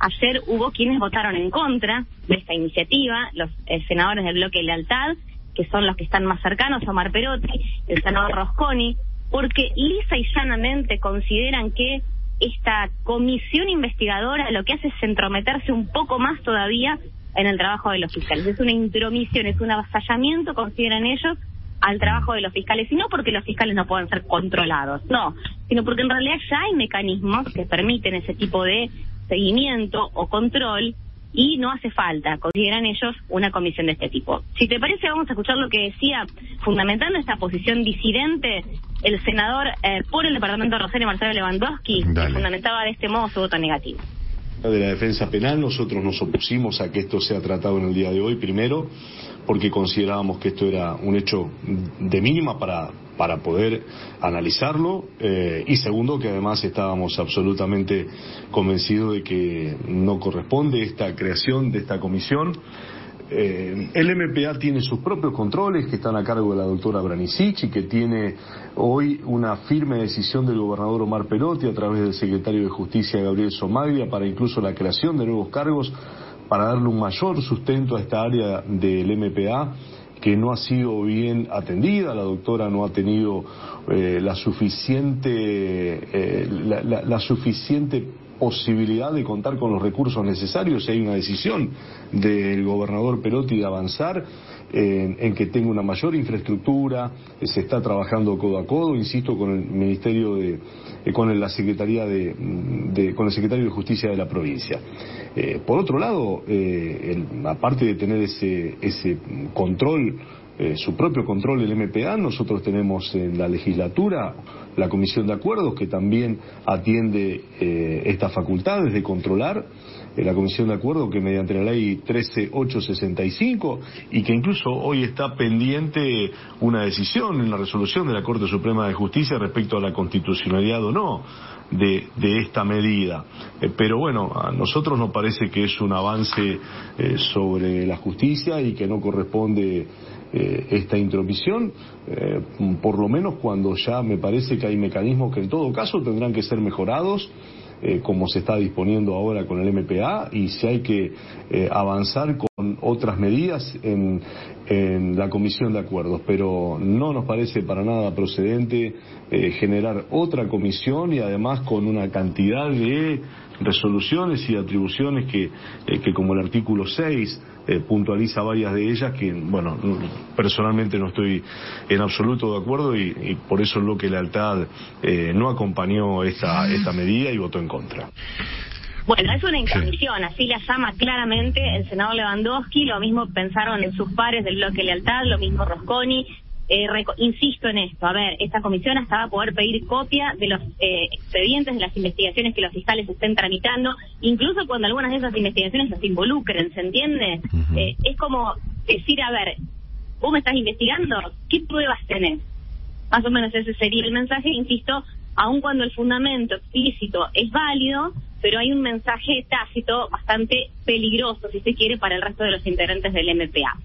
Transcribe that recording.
Ayer hubo quienes votaron en contra de esta iniciativa, los eh, senadores del bloque Lealtad, que son los que están más cercanos, Omar Perotti, el senador Rosconi, porque lisa y llanamente consideran que esta comisión investigadora lo que hace es entrometerse un poco más todavía en el trabajo de los fiscales. Es una intromisión, es un avasallamiento, consideran ellos, al trabajo de los fiscales, y no porque los fiscales no puedan ser controlados, no, sino porque en realidad ya hay mecanismos que permiten ese tipo de seguimiento o control y no hace falta, consideran ellos, una comisión de este tipo. Si te parece, vamos a escuchar lo que decía, fundamentando esta posición disidente, el senador eh, por el Departamento de Rosario, Marcelo Lewandowski, que fundamentaba de este modo su voto negativo de la defensa penal, nosotros nos opusimos a que esto sea tratado en el día de hoy, primero, porque considerábamos que esto era un hecho de mínima para, para poder analizarlo, eh, y segundo, que además estábamos absolutamente convencidos de que no corresponde esta creación de esta comisión eh, el MPA tiene sus propios controles que están a cargo de la doctora Branicic y que tiene hoy una firme decisión del gobernador Omar Perotti a través del secretario de Justicia Gabriel Somaglia para incluso la creación de nuevos cargos para darle un mayor sustento a esta área del MPA que no ha sido bien atendida, la doctora no ha tenido eh, la suficiente eh, la suficiente posibilidad de contar con los recursos necesarios si hay una decisión del gobernador Perotti de avanzar en, que tenga una mayor infraestructura, eh, se está trabajando codo a codo, insisto, con el Ministerio de, eh, con la Secretaría de, con el Secretario de Justicia de la provincia. Eh, por otro lado, aparte de tener ese, ese control su propio control el MPA. Nosotros tenemos en la legislatura la Comisión de Acuerdos que también atiende eh, estas facultades de controlar eh, la Comisión de Acuerdos que mediante la ley 13865 y que incluso hoy está pendiente una decisión en la resolución de la Corte Suprema de Justicia respecto a la constitucionalidad o no de, esta medida. Eh, pero bueno, a nosotros nos parece que es un avance sobre la justicia y que no corresponde eh, esta intromisión, eh, por lo menos cuando ya me parece que hay mecanismos que en todo caso tendrán que ser mejorados. Eh, como se está disponiendo ahora con el MPA y si hay que avanzar con otras medidas en, en, la comisión de acuerdos. Pero no nos parece para nada procedente generar otra comisión y además con una cantidad de resoluciones y atribuciones que, que como el artículo 6 eh, puntualiza varias de ellas que, bueno, personalmente no estoy en absoluto de acuerdo y, por eso lo que Lealtad eh, no acompañó esta, esta medida y votó en contra. Bueno, es una intromisión, así la llama claramente el senador Lewandowski, lo mismo pensaron en sus pares del bloque Lealtad, lo mismo Rosconi, eh, insisto en esto, a ver, esta comisión hasta va a poder pedir copia de los eh, expedientes de las investigaciones que los fiscales estén tramitando, incluso cuando algunas de esas investigaciones las involucren, ¿se entiende? eh, es como decir, a ver, vos me estás investigando, ¿qué pruebas tenés? Más o menos ese sería el mensaje, insisto, aun cuando el fundamento explícito es válido, pero hay un mensaje tácito bastante peligroso, si se quiere, para el resto de los integrantes del MPA.